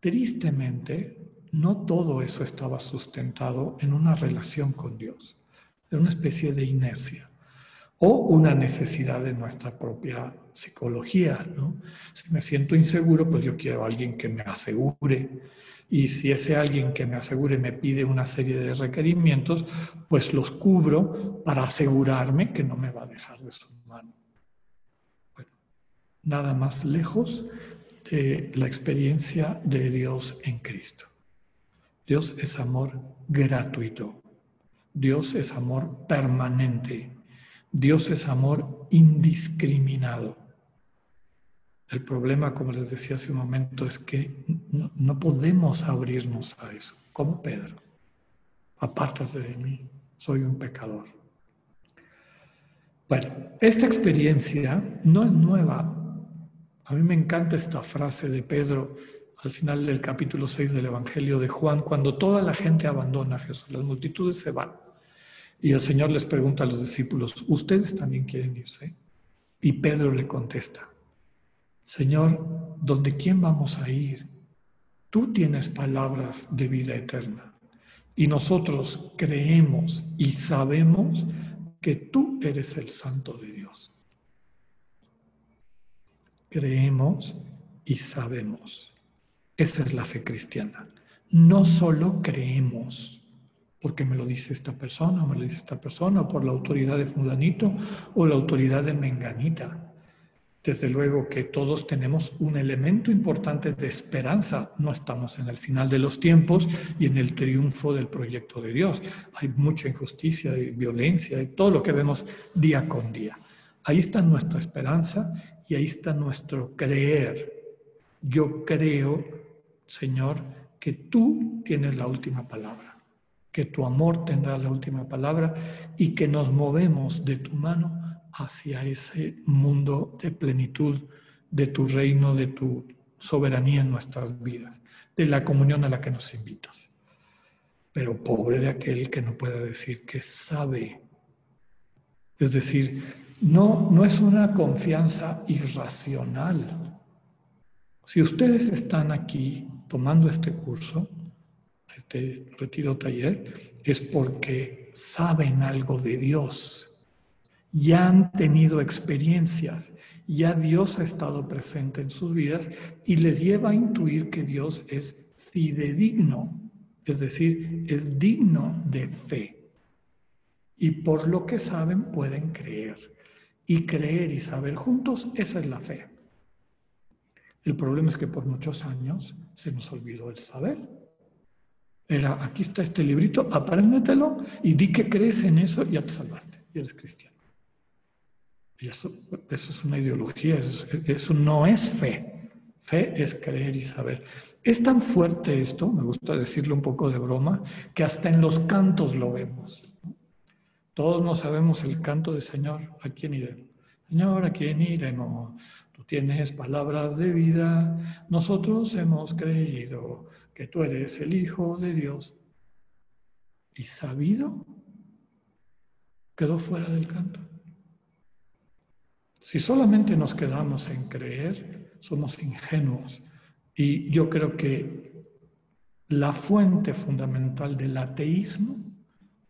S2: Tristemente, no todo eso estaba sustentado en una relación con Dios, en una especie de inercia o una necesidad de nuestra propia psicología. ¿no? Si me siento inseguro, pues yo quiero a alguien que me asegure. Y si ese alguien que me asegure me pide una serie de requerimientos, pues los cubro para asegurarme que no me va a dejar de su mano nada más lejos de la experiencia de Dios en Cristo. Dios es amor gratuito. Dios es amor permanente. Dios es amor indiscriminado. El problema, como les decía hace un momento, es que no, podemos abrirnos a eso, como Pedro. Apártate de mí, soy un pecador. Bueno, esta experiencia no es nueva a mí me encanta esta frase de Pedro al final del capítulo 6 del Evangelio de Juan, cuando toda la gente abandona a Jesús, las multitudes se van. Y el Señor les pregunta a los discípulos, ¿ustedes también quieren irse? Y Pedro le contesta, Señor, ¿dónde quién vamos a ir? Tú tienes palabras de vida eterna. Y nosotros creemos y sabemos que tú eres el Santo de Dios. Creemos y sabemos. Esa es la fe cristiana. No solo creemos, porque me lo dice esta persona, o me lo dice esta persona, por la autoridad de fulanito, o la autoridad de menganita. Desde luego que todos tenemos un elemento importante de esperanza. No estamos en el final de los tiempos y en el triunfo del proyecto de Dios. Hay mucha injusticia y violencia y todo lo que vemos día con día. Ahí está nuestra esperanza y ahí está nuestro creer. Yo creo, Señor, que tú tienes la última palabra, que tu amor tendrá la última palabra y que nos movemos de tu mano hacia ese mundo de plenitud de tu reino, de tu soberanía en nuestras vidas, de la comunión a la que nos invitas. Pero pobre de aquel que no pueda decir que sabe. Es decir, no, no es una confianza irracional. Si ustedes están aquí tomando este curso, este retiro taller, es porque saben algo de Dios ya han tenido experiencias, ya Dios ha estado presente en sus vidas y les lleva a intuir que Dios es fidedigno, es decir, es digno de fe. Y por lo que saben pueden creer. Y creer y saber juntos, esa es la fe. El problema es que por muchos años se nos olvidó el saber. Era, aquí está este librito, apréndetelo y di que crees en eso y ya te salvaste, y eres cristiano. Y eso, eso es una ideología, eso, no es fe. Fe es creer y saber. Es tan fuerte esto, me gusta decirlo un poco de broma, que hasta en los cantos lo vemos. Todos no sabemos el canto de Señor, ¿a quién iremos? Señor, ¿a quién iremos? Tú tienes palabras de vida, nosotros hemos creído que tú eres el Hijo de Dios. Y sabido, quedó fuera del canto. Si solamente nos quedamos en creer, somos ingenuos. Y yo creo que la fuente fundamental del ateísmo,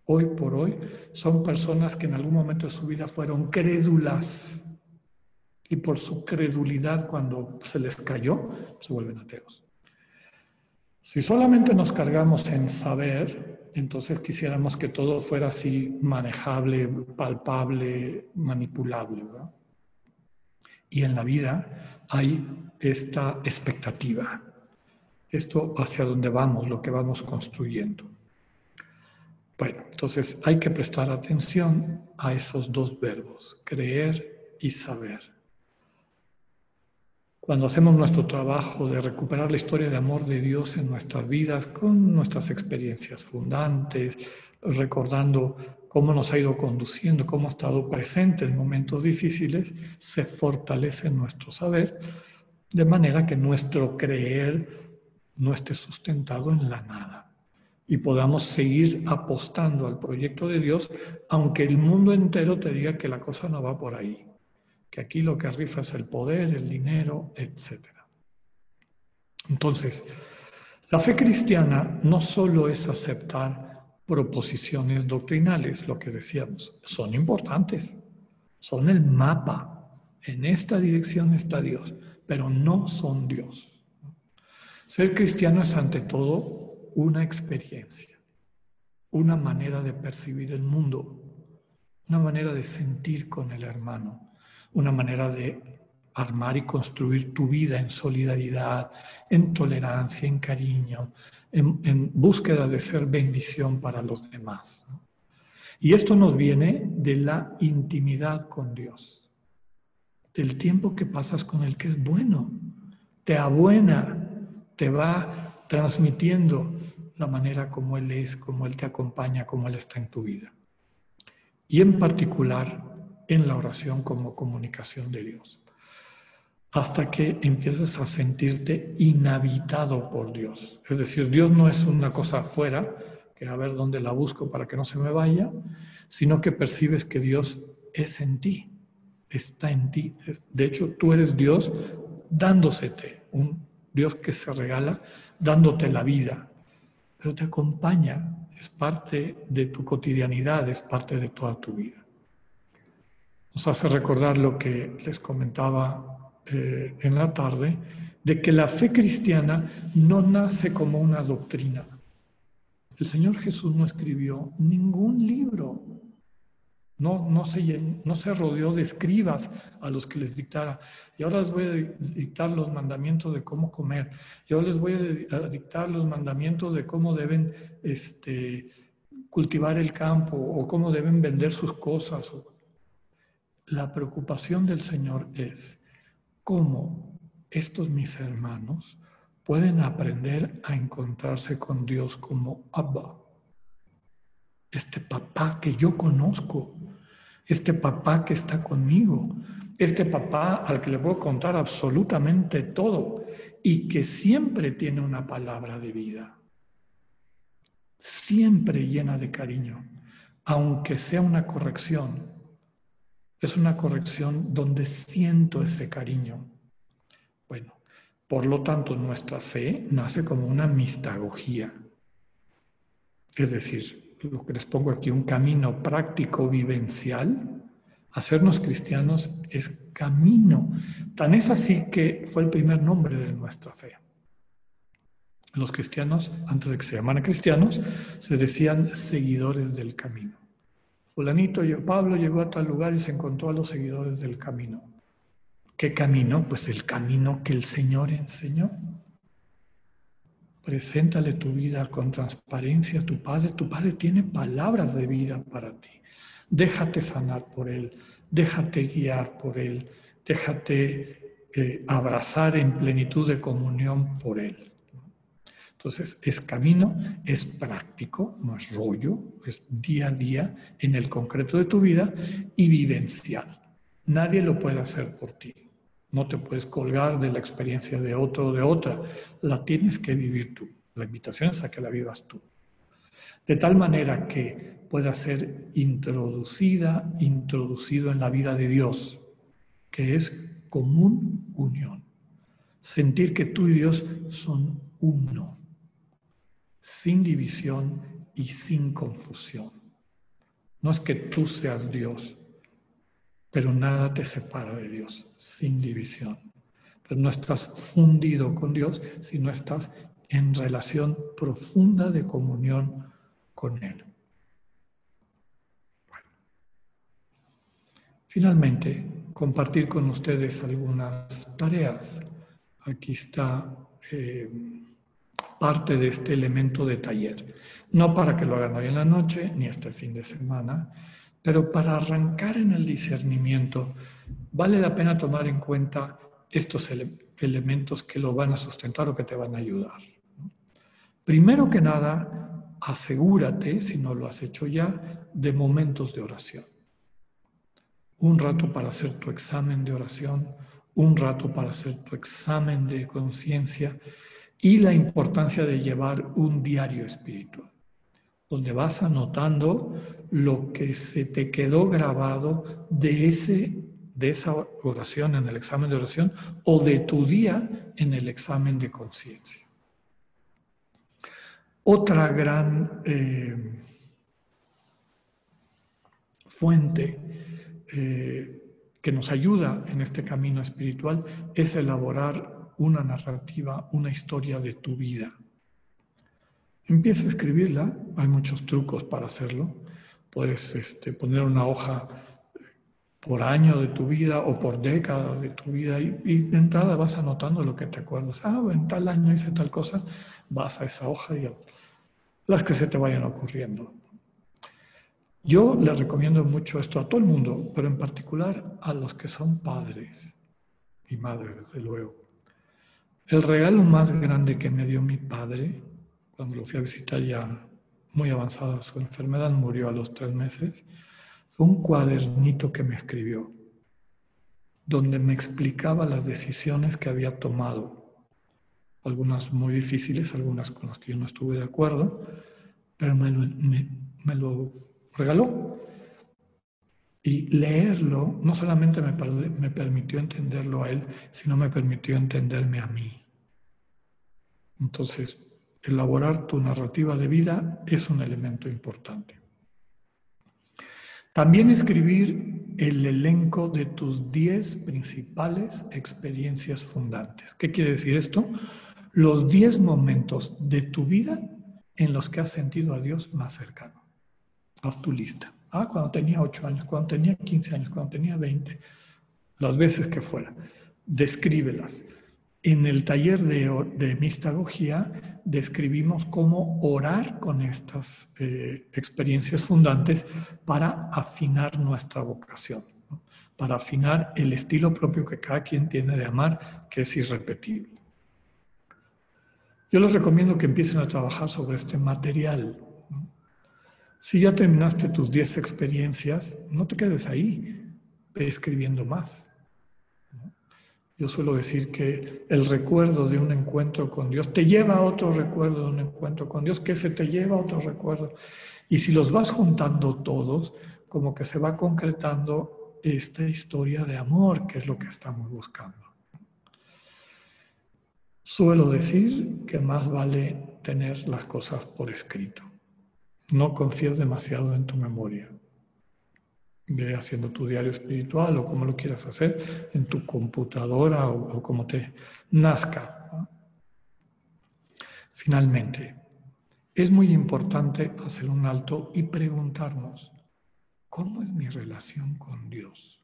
S2: hoy por hoy, son personas que en algún momento de su vida fueron crédulas. Y por su credulidad, cuando se les cayó, se vuelven ateos. Si solamente nos cargamos en saber, entonces quisiéramos que todo fuera así manejable, palpable, manipulable. ¿verdad? Y en la vida hay esta expectativa, esto hacia dónde vamos, lo que vamos construyendo. Bueno, entonces hay que prestar atención a esos dos verbos, creer y saber. Cuando hacemos nuestro trabajo de recuperar la historia de amor de Dios en nuestras vidas con nuestras experiencias fundantes, recordando cómo nos ha ido conduciendo, cómo ha estado presente en momentos difíciles, se fortalece nuestro saber, de manera que nuestro creer no esté sustentado en la nada y podamos seguir apostando al proyecto de Dios, aunque el mundo entero te diga que la cosa no va por ahí, que aquí lo que rifa es el poder, el dinero, etc. Entonces, la fe cristiana no solo es aceptar proposiciones doctrinales, lo que decíamos, son importantes, son el mapa. En esta dirección está Dios, pero no son Dios. Ser cristiano es ante todo una experiencia, una manera de percibir el mundo, una manera de sentir con el hermano, una manera de armar y construir tu vida en solidaridad, en tolerancia, en cariño, en, búsqueda de ser bendición para los demás. Y esto nos viene de la intimidad con Dios, del tiempo que pasas con el que es bueno, te abuena, te va transmitiendo la manera como Él es, como Él te acompaña, como Él está en tu vida. Y en particular en la oración como comunicación de Dios. Hasta que empieces a sentirte inhabitado por Dios. Es decir, Dios no es una cosa afuera, que a ver dónde la busco para que no se me vaya, sino que percibes que Dios es en ti, está en ti. De hecho, tú eres Dios dándosete, un Dios que se regala dándote la vida, pero te acompaña, es parte de tu cotidianidad, es parte de toda tu vida. Nos hace recordar lo que les comentaba eh, en la tarde, de que la fe cristiana no nace como una doctrina. El Señor Jesús no escribió ningún libro no, no, se, no se rodeó de escribas a los que les dictara. Y ahora les voy a dictar los mandamientos de cómo comer. Y ahora les voy a dictar los mandamientos de cómo deben este, cultivar el campo o cómo deben vender sus cosas. La preocupación del Señor es cómo estos mis hermanos pueden aprender a encontrarse con Dios como Abba este papá que yo conozco, este papá que está conmigo, este papá al que le puedo contar absolutamente todo y que siempre tiene una palabra de vida, siempre llena de cariño, aunque sea una corrección. Es una corrección donde siento ese cariño. Bueno, por lo tanto, nuestra fe nace como una mistagogía. Es decir, lo que les pongo aquí, un camino práctico vivencial. Hacernos cristianos es camino. Tan es así que fue el primer nombre de nuestra fe. Los cristianos, antes de que se llamaran cristianos, se decían seguidores del camino. Fulanito, Pablo llegó a tal lugar y se encontró a los seguidores del camino. ¿Qué camino? Pues el camino que el Señor enseñó. Preséntale tu vida con transparencia a tu Padre. Tu Padre tiene palabras de vida para ti. Déjate sanar por Él, déjate guiar por Él, déjate eh, abrazar en plenitud de comunión por Él. Entonces, es camino, es práctico, no es rollo, es día a día en el concreto de tu vida y vivencial. Nadie lo puede hacer por ti. No te puedes colgar de la experiencia de otro o de otra. La tienes que vivir tú. La invitación es a que la vivas tú. De tal manera que pueda ser introducida, introducido en la vida de Dios, que es común unión. Sentir que tú y Dios son uno, sin división y sin confusión. No es que tú seas Dios, pero nada te separa de Dios, sin división. Pero no estás fundido con Dios, sino estás en relación profunda de comunión con Él. Finalmente, compartir con ustedes algunas tareas. Aquí está eh, parte de este elemento de taller. No para que lo hagan hoy en la noche ni este fin de semana, pero para arrancar en el discernimiento, vale la pena tomar en cuenta estos elementos que lo van a sustentar o que te van a ayudar. Primero que nada, asegúrate, si no lo has hecho ya, de momentos de oración. Un rato para hacer tu examen de oración, un rato para hacer tu examen de conciencia y la importancia de llevar un diario espiritual donde vas anotando lo que se te quedó grabado de, ese, de esa oración en el examen de oración o de tu día en el examen de conciencia. Otra gran eh, fuente eh, que nos ayuda en este camino espiritual es elaborar una narrativa, una historia de tu vida. Empieza a escribirla, hay muchos trucos para hacerlo. Puedes este, poner una hoja por año de tu vida o por década de tu vida y, de entrada vas anotando lo que te acuerdas. Ah, en tal año hice tal cosa, vas a esa hoja y las que se te vayan ocurriendo. Yo le recomiendo mucho esto a todo el mundo, pero en particular a los que son padres y madres, desde luego. El regalo más grande que me dio mi padre cuando lo fui a visitar ya muy avanzada su enfermedad, murió a los tres meses, fue un cuadernito que me escribió. donde me explicaba las decisiones que había tomado, algunas muy difíciles, algunas con las que yo no estuve de acuerdo, pero me lo, me, lo regaló. Y leerlo no solamente me, me permitió entenderlo a él, sino me permitió entenderme a mí. Entonces, elaborar tu narrativa de vida es un elemento importante. También escribir el elenco de tus 10 principales experiencias fundantes. ¿Qué quiere decir esto? Los 10 momentos de tu vida en los que has sentido a Dios más cercano. Haz tu lista. Ah, cuando tenía 8 años, cuando tenía 15 años, cuando tenía 20, las veces que fuera. Descríbelas. En el taller de, mistagogía describimos cómo orar con estas eh, experiencias fundantes para afinar nuestra vocación, para afinar el estilo propio que cada quien tiene de amar, que es irrepetible. Yo les recomiendo que empiecen a trabajar sobre este material. Si ya terminaste tus 10 experiencias, no te quedes ahí, ve escribiendo más. Yo suelo decir que el recuerdo de un encuentro con Dios te lleva a otro recuerdo de un encuentro con Dios, que se te lleva a otro recuerdo. Y si los vas juntando todos, como que se va concretando esta historia de amor, que es lo que estamos buscando. Suelo decir que más vale tener las cosas por escrito. No confíes demasiado en tu memoria ve haciendo tu diario espiritual o como lo quieras hacer, en tu computadora o, como te nazca. Finalmente, es muy importante hacer un alto y preguntarnos, ¿cómo es mi relación con Dios?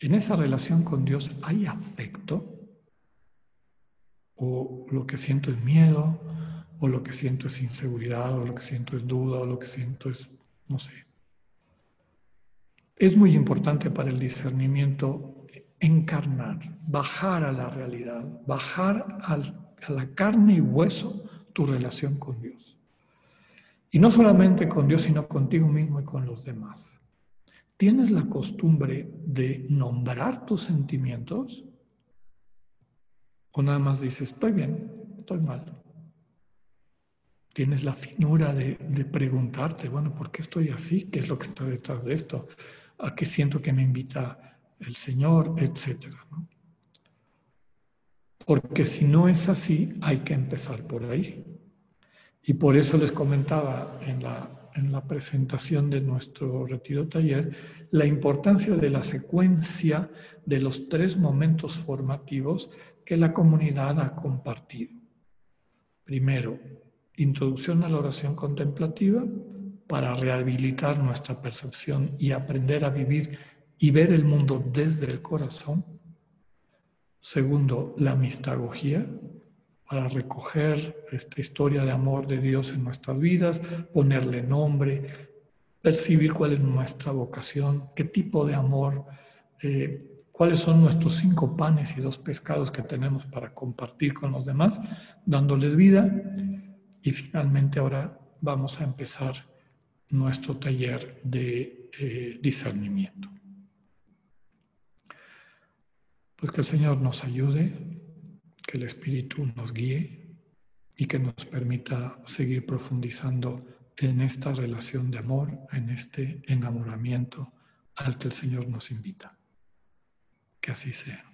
S2: ¿En esa relación con Dios hay afecto? ¿O lo que siento es miedo? ¿O lo que siento es inseguridad? ¿O lo que siento es duda? ¿O lo que siento es, no sé, es muy importante para el discernimiento encarnar, bajar a la realidad, bajar a la carne y hueso tu relación con Dios. Y no solamente con Dios, sino contigo mismo y con los demás. ¿Tienes la costumbre de nombrar tus sentimientos? ¿O nada más dices, estoy bien, estoy mal? Tienes la finura de, de preguntarte, bueno, ¿por qué estoy así? ¿Qué es lo que está detrás de esto? a qué siento que me invita el Señor, etcétera. Porque si no es así, hay que empezar por ahí. Y por eso les comentaba en la, en la presentación de nuestro retiro taller la importancia de la secuencia de los tres momentos formativos que la comunidad ha compartido. Primero, introducción a la oración contemplativa, para rehabilitar nuestra percepción y aprender a vivir y ver el mundo desde el corazón. Segundo, la mistagogía, para recoger esta historia de amor de Dios en nuestras vidas, ponerle nombre, percibir cuál es nuestra vocación, qué tipo de amor, eh, cuáles son nuestros cinco panes y dos pescados que tenemos para compartir con los demás, dándoles vida. Y finalmente ahora vamos a empezar nuestro taller de eh, discernimiento. Pues que el Señor nos ayude, que el Espíritu nos guíe y que nos permita seguir profundizando en esta relación de amor, en este enamoramiento al que el Señor nos invita. Que así sea.